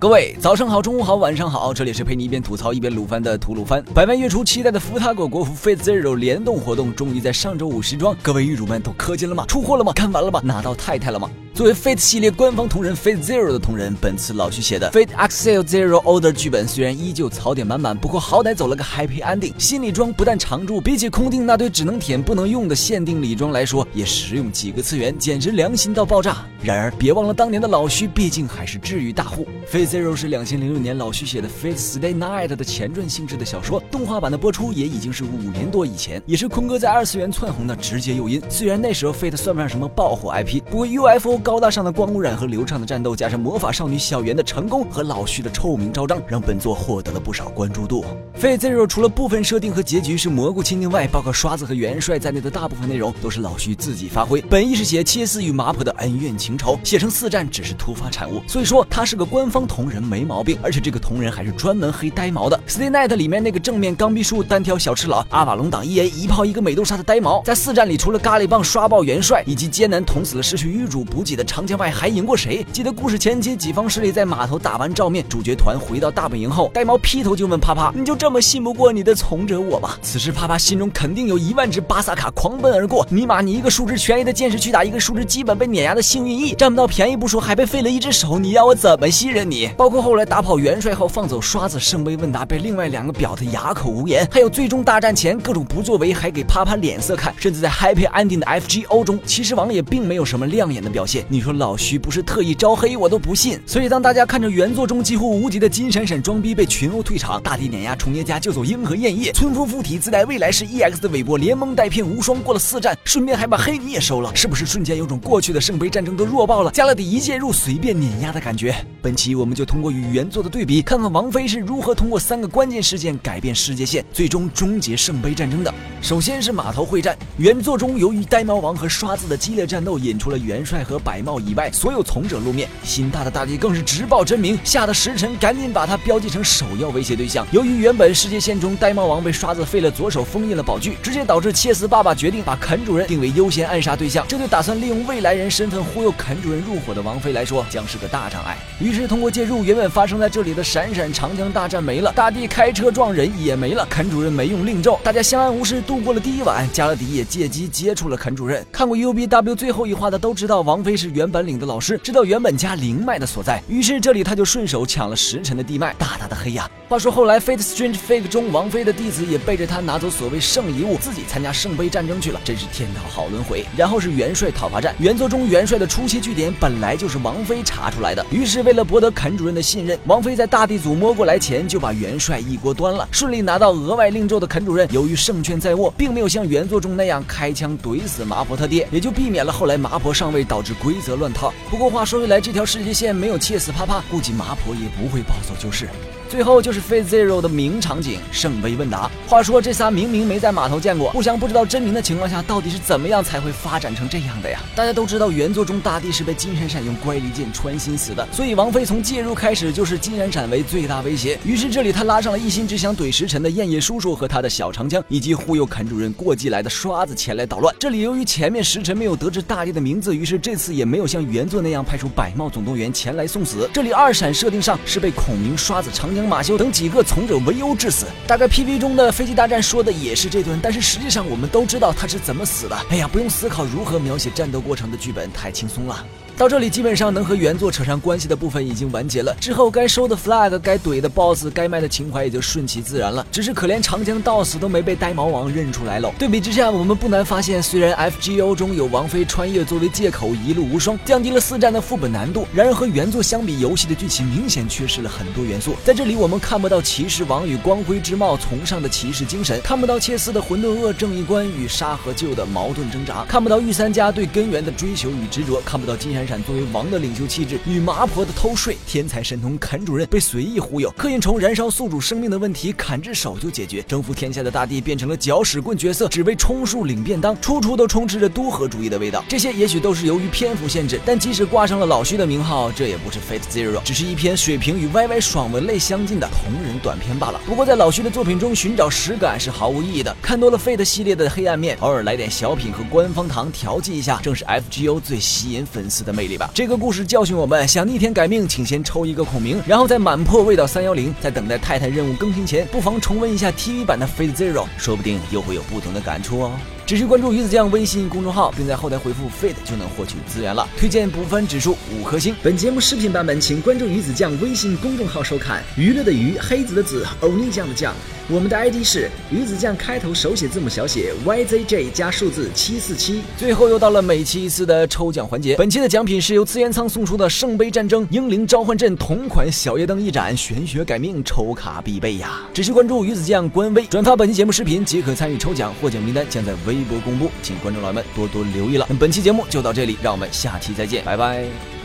各位早上好，中午好，晚上好，这里是陪你一边吐槽一边鲁番的吐鲁番。百万月初期待的福塔果国服 Fate Zero 联动活动终于在上周五时装，各位玉主们都氪金了吗？出货了吗？看完了吗？拿到太太了吗？作为 Fate 系列官方同人 Fate Zero 的同人，本次老徐写的 Fate Exile Zero Order 剧本虽然依旧槽点满满，不过好歹走了个 Happy Ending。心理装不但常驻，比起空定那堆只能舔不能用的限定礼装来说，也实用几个次元，简直良心到爆炸。然而别忘了当年的老徐，毕竟还是治愈大户。Fate Zero 是两千零六年老徐写的 Fate Stay Night 的前传性质的小说，动画版的播出也已经是五年多以前，也是坤哥在二次元窜红的直接诱因。虽然那时候 Fate 算不上什么爆火 IP，不过 UFO 高大上的光污染和流畅的战斗，加上魔法少女小圆的成功和老徐的臭名昭彰，让本作获得了不少关注度。Fate Zero 除了部分设定和结局是蘑菇亲定外，包括刷子和元帅在内的大部分内容都是老徐自己发挥。本意是写切斯与麻婆的恩怨情仇，写成四战只是突发产物，所以说他是个官方同人没毛病。而且这个同人还是专门黑呆毛的。Stay Night 里面那个正面钢臂术单挑小赤佬阿瓦隆挡一 A 一炮一个美杜莎的呆毛，在四战里除了咖喱棒刷爆元帅以及艰难捅死了失去玉主补给的长枪外，还赢过谁？记得故事前期己方势力在码头打完照面，主角团回到大本营后，呆毛劈头就问啪啪：“你就这么信不过你的从者我吗？”此时啪啪心中肯定有一万只巴萨卡狂奔而过，尼玛你一个数值全 A 的剑士去打一个数值基本被碾压的幸运 E，占不到便宜不说，还被废了一只手，你要我怎么信任你？包括后来打跑元帅后放走刷子，圣杯问答被另外两个表的哑口无言，还有最终大战前各种不作为还给啪啪脸色看，甚至在 Happy Ending 的 FGO 中，骑士王也并没有什么亮眼的表现。你说老徐不是特意招黑，我都不信。所以当大家看着原作中几乎无敌的金闪闪装逼被群殴退场，大地碾压重叠家救走鹰和焰夜，村夫附体自带未来式 EX 的韦伯连蒙带骗无双过了四战，顺便还把黑你也收了，是不是瞬间有种过去的圣杯战争都弱爆了，加勒底一介入随便碾压的感觉？本期我们就通过与原作的对比，看看王菲是如何通过三个关键事件改变世界线，最终终结圣杯战争的。首先是码头会战，原作中由于呆毛王和刷子的激烈战斗，引出了元帅和白白帽以外所有从者露面，心大的大地更是直报真名，吓得时辰赶紧把他标记成首要威胁对象。由于原本世界线中呆毛王被刷子废了左手封印了宝具，直接导致切斯爸爸决定把肯主任定为优先暗杀对象，这对打算利用未来人身份忽悠肯主任入伙的王妃来说将是个大障碍。于是通过介入，原本发生在这里的闪闪长江大战没了，大地开车撞人也没了，肯主任没用令咒，大家相安无事度过了第一晚。加勒迪也借机接触了肯主任。看过 U B W 最后一话的都知道，王妃是原本领的老师，知道原本家灵脉的所在，于是这里他就顺手抢了时辰的地脉，大大的黑呀。话说后来 Fate Strange Fake 中，王妃的弟子也背着他拿走所谓圣遗物，自己参加圣杯战争去了，真是天道好轮回。然后是元帅讨伐战，原作中元帅的初期据点本来就是王妃查出来的，于是为了博得肯主任的信任，王妃在大地组摸过来前就把元帅一锅端了，顺利拿到额外令咒的肯主任，由于胜券在握，并没有像原作中那样开枪怼死麻婆他爹，也就避免了后来麻婆上位导致规则乱套。不过话说回来，这条世界线没有切死啪啪，估计麻婆也不会暴走就是。最后就是 Fate Zero 的名场景圣杯问答。话说这仨明明没在码头见过，互相不知道真名的情况下，到底是怎么样才会发展成这样的呀？大家都知道原作中大地是被金闪闪用乖离剑穿心死的，所以王妃从介入开始就是金闪闪为最大威胁。于是这里他拉上了一心只想怼时辰的燕叶叔叔和他的小长枪，以及忽悠肯主任过继来的刷子前来捣乱。这里由于前面时辰没有得知大地的名字，于是这次也没有像原作那样派出百茂总动员前来送死。这里二闪设定上是被孔明、刷子、长江。马修等几个从者围殴致死，大概 PV 中的飞机大战说的也是这段，但是实际上我们都知道他是怎么死的。哎呀，不用思考如何描写战斗过程的剧本太轻松了。到这里基本上能和原作扯上关系的部分已经完结了，之后该收的 flag、该怼的 boss、该卖的情怀也就顺其自然了。只是可怜长江到死都没被呆毛王认出来喽。对比之下，我们不难发现，虽然 FGO 中有王妃穿越作为借口一路无双，降低了四战的副本难度，然而和原作相比，游戏的剧情明显缺失了很多元素。在这里，我们看不到骑士王与光辉之帽崇尚的骑士精神，看不到切斯的混沌恶正义观与杀和救的矛盾挣扎，看不到御三家对根源的追求与执着，看不到金山作为王的领袖气质与麻婆的偷税，天才神童肯主任被随意忽悠，刻印虫燃烧宿主生命的问题砍只手就解决，征服天下的大地变成了搅屎棍角色，只为充数领便当，处处都充斥着都合主义的味道。这些也许都是由于篇幅限制，但即使挂上了老徐的名号，这也不是 Fate Zero，只是一篇水平与 YY 爽文类相近的同人短篇罢了。不过在老徐的作品中寻找实感是毫无意义的，看多了 Fate 系列的黑暗面，偶尔来点小品和官方糖调剂一下，正是 FGO 最吸引粉丝的魅力。魅力吧。这个故事教训我们：想逆天改命，请先抽一个孔明，然后再满破味道三幺零，在等待太太任务更新前，不妨重温一下 TV 版的 Fate Zero，说不定又会有不同的感触哦。只需关注鱼子酱微信公众号，并在后台回复 “fit” 就能获取资源了。推荐补番指数五颗星。本节目视频版本，请关注鱼子酱微信公众号收看。娱乐的娱，黑子的子，欧尼酱的酱。我们的 ID 是鱼子酱，开头手写字母小写 YZJ 加数字七四七。最后又到了每期一次的抽奖环节，本期的奖品是由资源仓送出的圣杯战争英灵召唤阵同款小夜灯一盏，玄学改命抽卡必备呀！只需关注鱼子酱官微，转发本期节目视频即可参与抽奖，获奖名单将在微。微博公布，请观众老爷们多多留意了。那本期节目就到这里，让我们下期再见，拜拜。